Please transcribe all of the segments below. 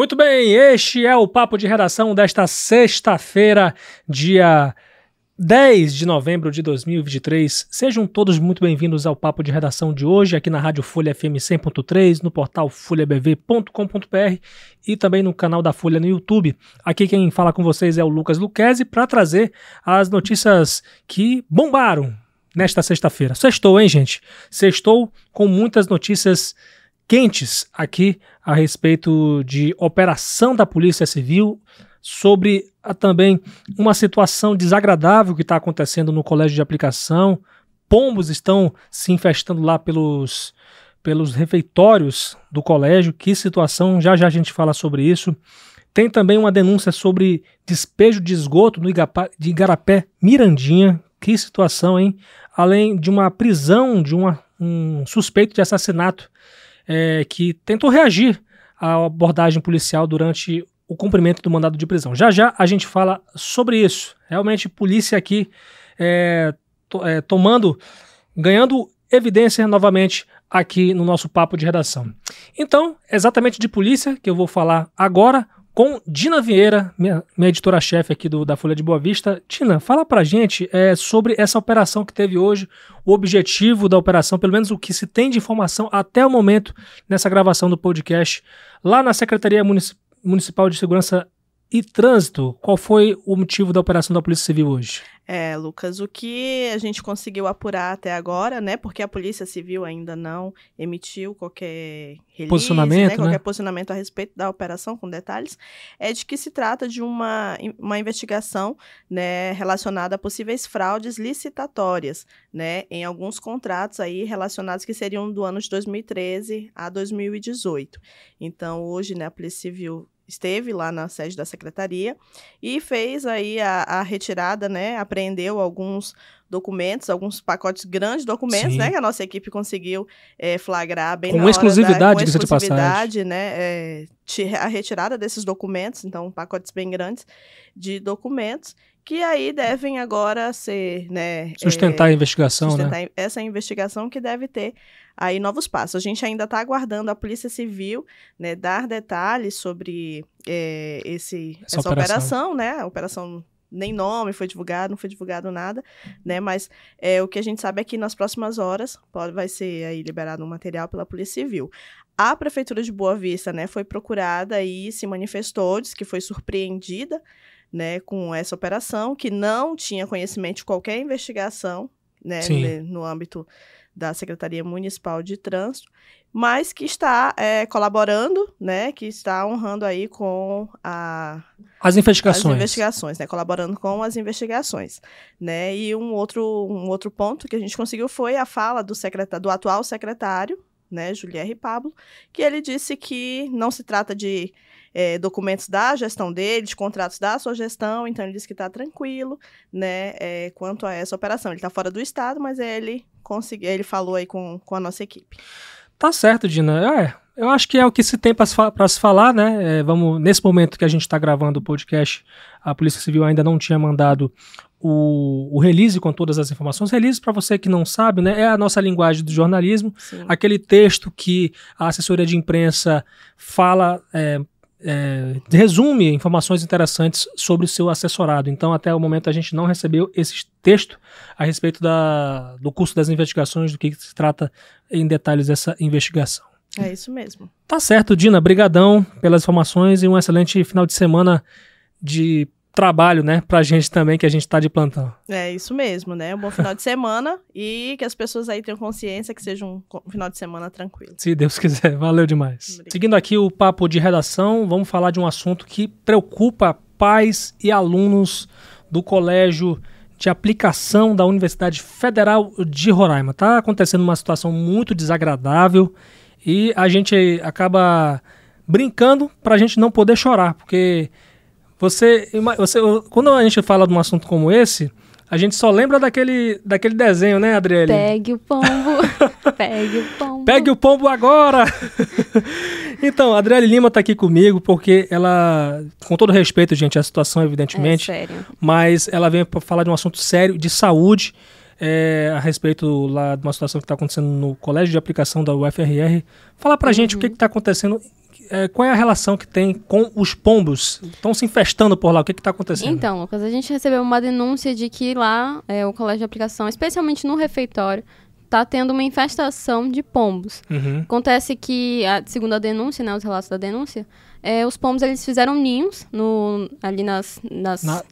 Muito bem, este é o Papo de Redação desta sexta-feira, dia 10 de novembro de 2023. Sejam todos muito bem-vindos ao Papo de Redação de hoje, aqui na Rádio Folha FM 100.3, no portal folhabv.com.br e também no canal da Folha no YouTube. Aqui quem fala com vocês é o Lucas Luquezzi para trazer as notícias que bombaram nesta sexta-feira. Sextou, hein, gente? Sextou com muitas notícias quentes aqui a respeito de operação da Polícia Civil, sobre a, também uma situação desagradável que está acontecendo no colégio de aplicação. Pombos estão se infestando lá pelos, pelos refeitórios do colégio. Que situação, já já a gente fala sobre isso. Tem também uma denúncia sobre despejo de esgoto no Igapá, de Igarapé Mirandinha. Que situação, hein? Além de uma prisão de uma, um suspeito de assassinato é, que tentou reagir à abordagem policial durante o cumprimento do mandado de prisão. Já já a gente fala sobre isso. Realmente, polícia aqui é, to, é, tomando, ganhando evidência novamente aqui no nosso papo de redação. Então, exatamente de polícia que eu vou falar agora com Dina Vieira, minha, minha editora-chefe aqui do, da Folha de Boa Vista. Tina, fala pra gente é, sobre essa operação que teve hoje, o objetivo da operação, pelo menos o que se tem de informação até o momento nessa gravação do podcast, lá na Secretaria Municipal Municipal de Segurança e Trânsito, qual foi o motivo da operação da Polícia Civil hoje? É, Lucas, o que a gente conseguiu apurar até agora, né? Porque a Polícia Civil ainda não emitiu qualquer release, posicionamento, né, qualquer né? posicionamento a respeito da operação com detalhes, é de que se trata de uma, uma investigação, né, relacionada a possíveis fraudes licitatórias, né, em alguns contratos aí relacionados que seriam do ano de 2013 a 2018. Então, hoje, né, a Polícia Civil esteve lá na sede da secretaria e fez aí a, a retirada, né? Apreendeu alguns documentos, alguns pacotes grandes documentos, Sim. né? Que a nossa equipe conseguiu é, flagrar bem com exclusividade, da, com exclusividade, né? É, a retirada desses documentos, então pacotes bem grandes de documentos que aí devem agora ser, né? Sustentar é, a investigação, né? sustentar né? Essa investigação que deve ter aí novos passos. A gente ainda está aguardando a Polícia Civil né, dar detalhes sobre é, esse, essa, essa operação. operação, né? A operação nem nome foi divulgado, não foi divulgado nada, né? Mas é, o que a gente sabe é que nas próximas horas pode, vai ser aí liberado um material pela Polícia Civil. A Prefeitura de Boa Vista, né, foi procurada e se manifestou, disse que foi surpreendida, né, com essa operação, que não tinha conhecimento de qualquer investigação, né, no âmbito da Secretaria Municipal de Trânsito, mas que está é, colaborando, né, que está honrando aí com a, as investigações, as investigações, né, colaborando com as investigações, né, e um outro, um outro ponto que a gente conseguiu foi a fala do, secretário, do atual secretário, né, Julier Pablo, que ele disse que não se trata de é, documentos da gestão dele, de contratos da sua gestão, então ele disse que está tranquilo, né, é, quanto a essa operação. Ele está fora do estado, mas ele conseguiu, ele falou aí com, com a nossa equipe. Tá certo, Dina. É, eu acho que é o que se tem para se falar, né? É, vamos nesse momento que a gente está gravando o podcast, a Polícia Civil ainda não tinha mandado o, o release com todas as informações. Release, para você que não sabe, né, é a nossa linguagem do jornalismo, Sim. aquele texto que a assessoria de imprensa fala. É, é, resume informações interessantes sobre o seu assessorado. Então, até o momento, a gente não recebeu esse texto a respeito da, do curso das investigações, do que se trata em detalhes essa investigação. É isso mesmo. Tá certo, Dina. Brigadão pelas informações e um excelente final de semana de trabalho, né, pra gente também, que a gente tá de plantão. É isso mesmo, né? Um bom final de semana e que as pessoas aí tenham consciência que seja um final de semana tranquilo. Se Deus quiser. Valeu demais. Obrigada. Seguindo aqui o papo de redação, vamos falar de um assunto que preocupa pais e alunos do colégio de aplicação da Universidade Federal de Roraima. Tá acontecendo uma situação muito desagradável e a gente acaba brincando para a gente não poder chorar, porque você, você, quando a gente fala de um assunto como esse, a gente só lembra daquele, daquele desenho, né, Adriele? Pegue o pombo, pegue o pombo. Pegue o pombo agora! então, a Adriele Lima está aqui comigo porque ela, com todo respeito, gente, a situação, evidentemente, é sério. mas ela vem para falar de um assunto sério de saúde, é, a respeito lá de uma situação que está acontecendo no colégio de aplicação da UFRR. Fala para uhum. gente o que está acontecendo é, qual é a relação que tem com os pombos? Estão se infestando por lá, o que está acontecendo? Então, Lucas, a gente recebeu uma denúncia de que lá, é, o colégio de aplicação, especialmente no refeitório, está tendo uma infestação de pombos. Uhum. Acontece que, a, segundo a denúncia, né, os relatos da denúncia, é, os pombos eles fizeram ninhos no, ali nas, nas... Na,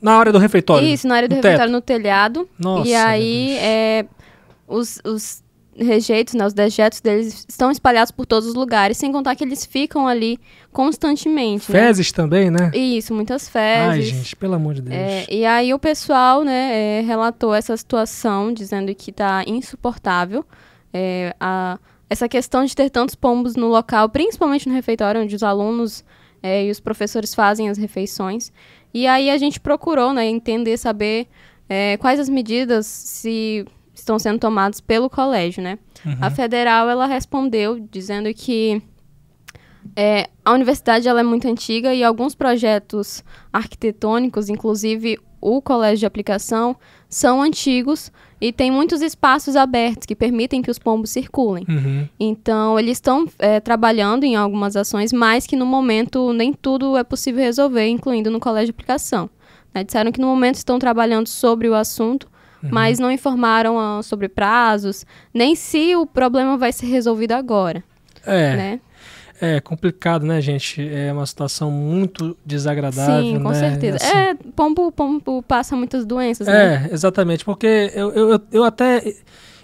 na área do refeitório? Isso, na área do no refeitório, teto. no telhado. Nossa, e aí, é, os, os rejeitos, né, os dejetos deles estão espalhados por todos os lugares, sem contar que eles ficam ali constantemente. Né? Fezes né? também, né? Isso, muitas fezes. Ai, gente, pelo amor de Deus. É, e aí o pessoal, né, é, relatou essa situação, dizendo que está insuportável. É, a, essa questão de ter tantos pombos no local, principalmente no refeitório, onde os alunos é, e os professores fazem as refeições. E aí a gente procurou, né, entender, saber é, quais as medidas, se estão sendo tomados pelo colégio, né? Uhum. A federal ela respondeu dizendo que é, a universidade ela é muito antiga e alguns projetos arquitetônicos, inclusive o colégio de aplicação, são antigos e tem muitos espaços abertos que permitem que os pombos circulem. Uhum. Então, eles estão é, trabalhando em algumas ações, mas que no momento nem tudo é possível resolver, incluindo no colégio de aplicação. Né? Disseram que no momento estão trabalhando sobre o assunto, uhum. mas não informaram uh, sobre prazos, nem se o problema vai ser resolvido agora. É. Né? É complicado, né, gente? É uma situação muito desagradável. Sim, com né? certeza. Assim, é, pombo, pombo passa muitas doenças, né? É, exatamente. Porque eu, eu, eu até,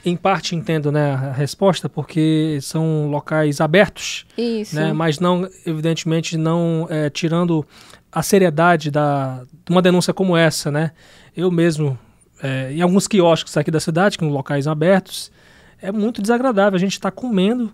em parte, entendo né, a resposta, porque são locais abertos. Isso. Né? Mas não, evidentemente, não é, tirando a seriedade da, de uma denúncia como essa, né? Eu mesmo é, em alguns quiosques aqui da cidade, que são locais abertos, é muito desagradável. A gente está comendo.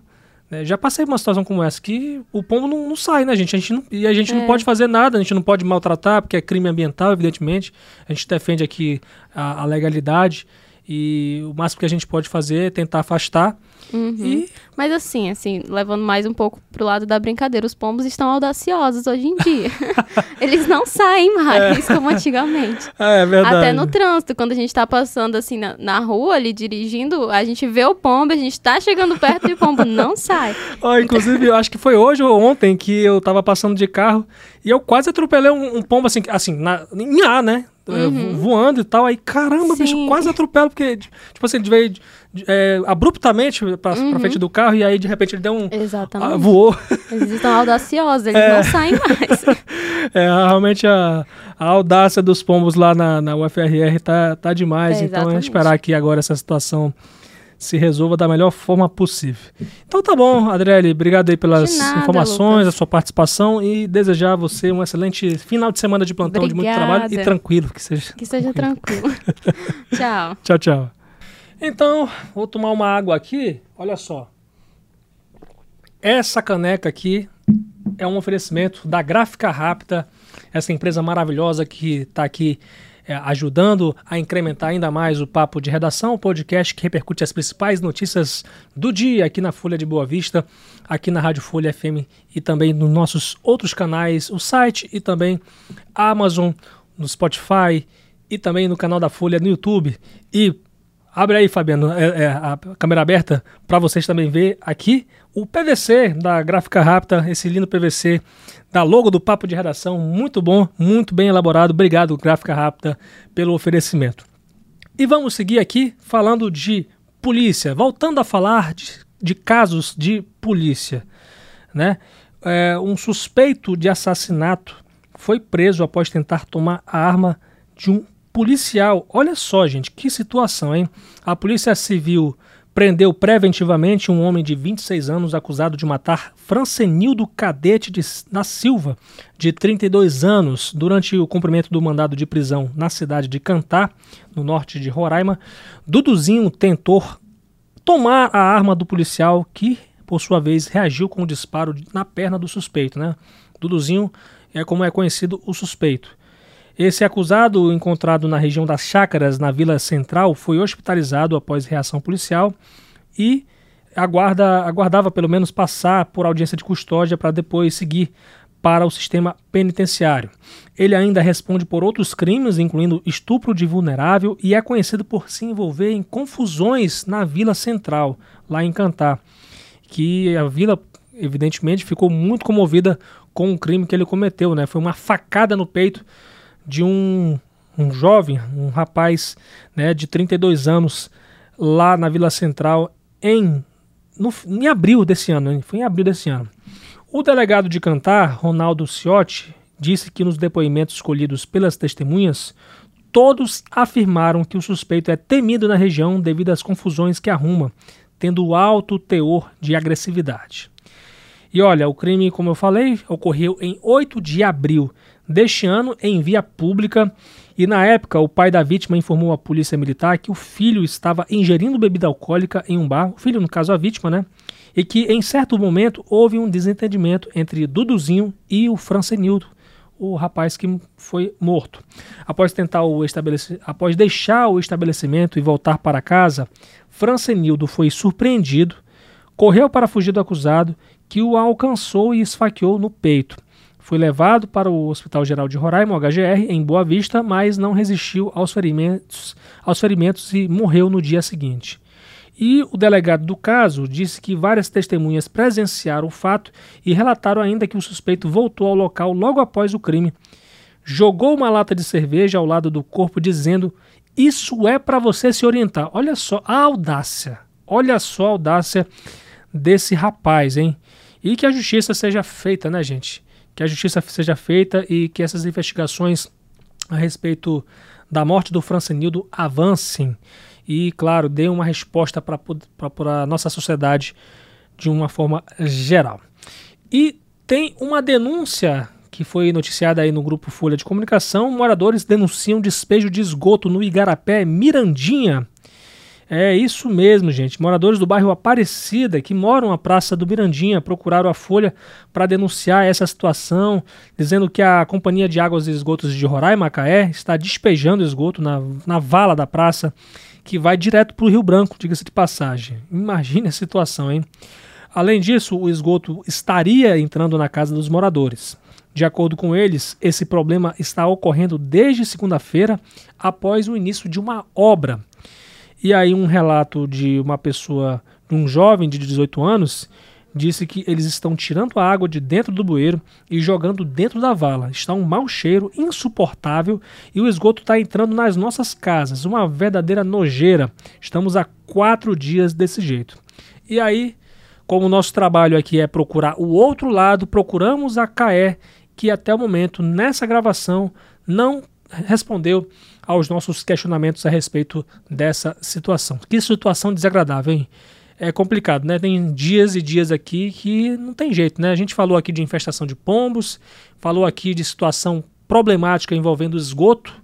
Né? Já passei uma situação como essa que o pombo não, não sai, né, gente? A gente não, e a gente é. não pode fazer nada, a gente não pode maltratar, porque é crime ambiental, evidentemente. A gente defende aqui a, a legalidade e o máximo que a gente pode fazer é tentar afastar Uhum. E... Mas assim, assim, levando mais um pouco pro lado da brincadeira, os pombos estão audaciosos hoje em dia. Eles não saem mais, é. como antigamente. É, é, verdade. Até no trânsito, quando a gente tá passando assim na, na, rua ali, dirigindo, a gente vê o pombo, a gente tá chegando perto e o pombo não sai. Oh, inclusive, eu acho que foi hoje ou ontem que eu tava passando de carro e eu quase atropelei um, um pombo assim, assim, na, em ar, né? É, uhum. voando e tal. Aí, caramba, Sim. bicho, quase atropelo, porque, tipo assim, ele veio é, abruptamente pra, uhum. pra, frente do carro e aí, de repente, ele deu um. Exatamente. A, voou. Eles estão audaciosos, eles é. não saem mais. é, realmente a, a, audácia dos pombos lá na, na UFRR tá, tá demais. É, então, é esperar que agora essa situação se resolva da melhor forma possível. Então tá bom, Adriele, obrigado aí pelas nada, informações, Lucas. a sua participação e desejar a você um excelente final de semana de plantão Obrigada. de muito trabalho e tranquilo, que seja. Que seja tranquilo. tchau. Tchau, tchau. Então, vou tomar uma água aqui. Olha só. Essa caneca aqui é um oferecimento da Gráfica Rápida, essa empresa maravilhosa que está aqui é, ajudando a incrementar ainda mais o papo de redação, o podcast que repercute as principais notícias do dia aqui na Folha de Boa Vista, aqui na Rádio Folha FM e também nos nossos outros canais, o site e também a Amazon, no Spotify e também no canal da Folha no YouTube. E Abre aí, Fabiano, é, é, a câmera aberta para vocês também ver aqui o PVC da Gráfica Rápida, esse lindo PVC da logo do Papo de Redação, muito bom, muito bem elaborado. Obrigado, Gráfica Rápida, pelo oferecimento. E vamos seguir aqui falando de polícia, voltando a falar de, de casos de polícia. Né? É, um suspeito de assassinato foi preso após tentar tomar a arma de um policial. Olha só, gente, que situação, hein? A Polícia Civil prendeu preventivamente um homem de 26 anos acusado de matar Francenildo Cadete de, da Silva, de 32 anos, durante o cumprimento do mandado de prisão na cidade de Cantá, no norte de Roraima. Duduzinho tentou tomar a arma do policial que, por sua vez, reagiu com um disparo na perna do suspeito, né? Duduzinho é como é conhecido o suspeito. Esse acusado, encontrado na região das Chácaras, na Vila Central, foi hospitalizado após reação policial e aguarda, aguardava pelo menos passar por audiência de custódia para depois seguir para o sistema penitenciário. Ele ainda responde por outros crimes, incluindo estupro de vulnerável, e é conhecido por se envolver em confusões na Vila Central, lá em Cantá, que a vila evidentemente ficou muito comovida com o crime que ele cometeu, né? Foi uma facada no peito de um, um jovem, um rapaz, né, de 32 anos lá na Vila Central em no, em abril desse ano, foi em abril desse ano. O delegado de Cantar, Ronaldo Ciotti, disse que nos depoimentos escolhidos pelas testemunhas, todos afirmaram que o suspeito é temido na região devido às confusões que arruma, tendo alto teor de agressividade. E olha, o crime, como eu falei, ocorreu em 8 de abril deste ano em via pública e na época o pai da vítima informou à polícia militar que o filho estava ingerindo bebida alcoólica em um bar, o filho no caso a vítima, né? E que em certo momento houve um desentendimento entre Duduzinho e o Francenildo, o rapaz que foi morto. Após tentar o estabelec... após deixar o estabelecimento e voltar para casa, Francenildo foi surpreendido, correu para fugir do acusado, que o alcançou e esfaqueou no peito. Foi levado para o Hospital Geral de Roraima, HGR, em Boa Vista, mas não resistiu aos ferimentos, aos ferimentos e morreu no dia seguinte. E o delegado do caso disse que várias testemunhas presenciaram o fato e relataram ainda que o suspeito voltou ao local logo após o crime. Jogou uma lata de cerveja ao lado do corpo, dizendo: Isso é para você se orientar. Olha só a audácia. Olha só a audácia desse rapaz, hein? E que a justiça seja feita, né, gente? Que a justiça seja feita e que essas investigações a respeito da morte do Francenildo avancem e, claro, dê uma resposta para a nossa sociedade de uma forma geral. E tem uma denúncia que foi noticiada aí no grupo Folha de Comunicação. Moradores denunciam despejo de esgoto no Igarapé Mirandinha. É isso mesmo, gente. Moradores do bairro Aparecida, que moram na Praça do Mirandinha, procuraram a Folha para denunciar essa situação, dizendo que a Companhia de Águas e Esgotos de Roraima, Macaé, está despejando esgoto na, na vala da praça que vai direto para o Rio Branco, diga-se de passagem. Imagine a situação, hein? Além disso, o esgoto estaria entrando na casa dos moradores. De acordo com eles, esse problema está ocorrendo desde segunda-feira, após o início de uma obra. E aí, um relato de uma pessoa, de um jovem de 18 anos, disse que eles estão tirando a água de dentro do bueiro e jogando dentro da vala. Está um mau cheiro insuportável e o esgoto está entrando nas nossas casas. Uma verdadeira nojeira. Estamos há quatro dias desse jeito. E aí, como o nosso trabalho aqui é procurar o outro lado, procuramos a CAE, que até o momento, nessa gravação, não respondeu aos nossos questionamentos a respeito dessa situação. Que situação desagradável, hein? é complicado, né? Tem dias e dias aqui que não tem jeito, né? A gente falou aqui de infestação de pombos, falou aqui de situação problemática envolvendo esgoto,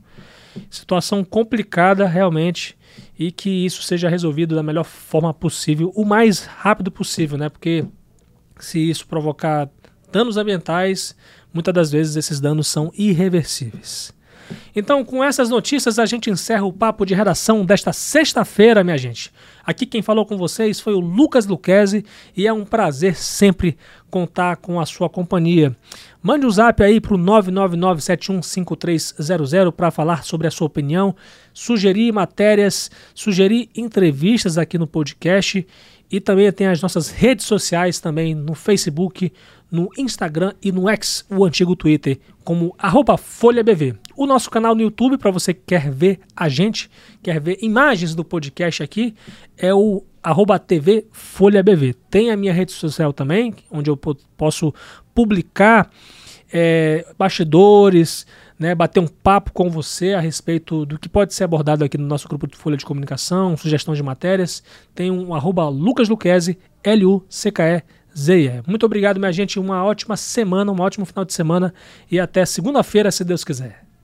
situação complicada realmente e que isso seja resolvido da melhor forma possível, o mais rápido possível, né? Porque se isso provocar danos ambientais, muitas das vezes esses danos são irreversíveis. Então, com essas notícias, a gente encerra o papo de redação desta sexta-feira, minha gente. Aqui quem falou com vocês foi o Lucas Luquezzi e é um prazer sempre contar com a sua companhia. Mande um zap aí para o 999715300 para falar sobre a sua opinião, sugerir matérias, sugerir entrevistas aqui no podcast e também tem as nossas redes sociais também no Facebook, no Instagram e no X, o antigo Twitter, como FolhaBV. O nosso canal no YouTube, para você que quer ver a gente, quer ver imagens do podcast aqui, é o arroba TV Folha BV. Tem a minha rede social também, onde eu posso publicar é, bastidores, né, bater um papo com você a respeito do que pode ser abordado aqui no nosso grupo de Folha de Comunicação, sugestão de matérias. Tem um arroba Lucas Luquezzi, L-U-C-K-E-Z-E. Muito obrigado, minha gente. Uma ótima semana, um ótimo final de semana e até segunda-feira, se Deus quiser.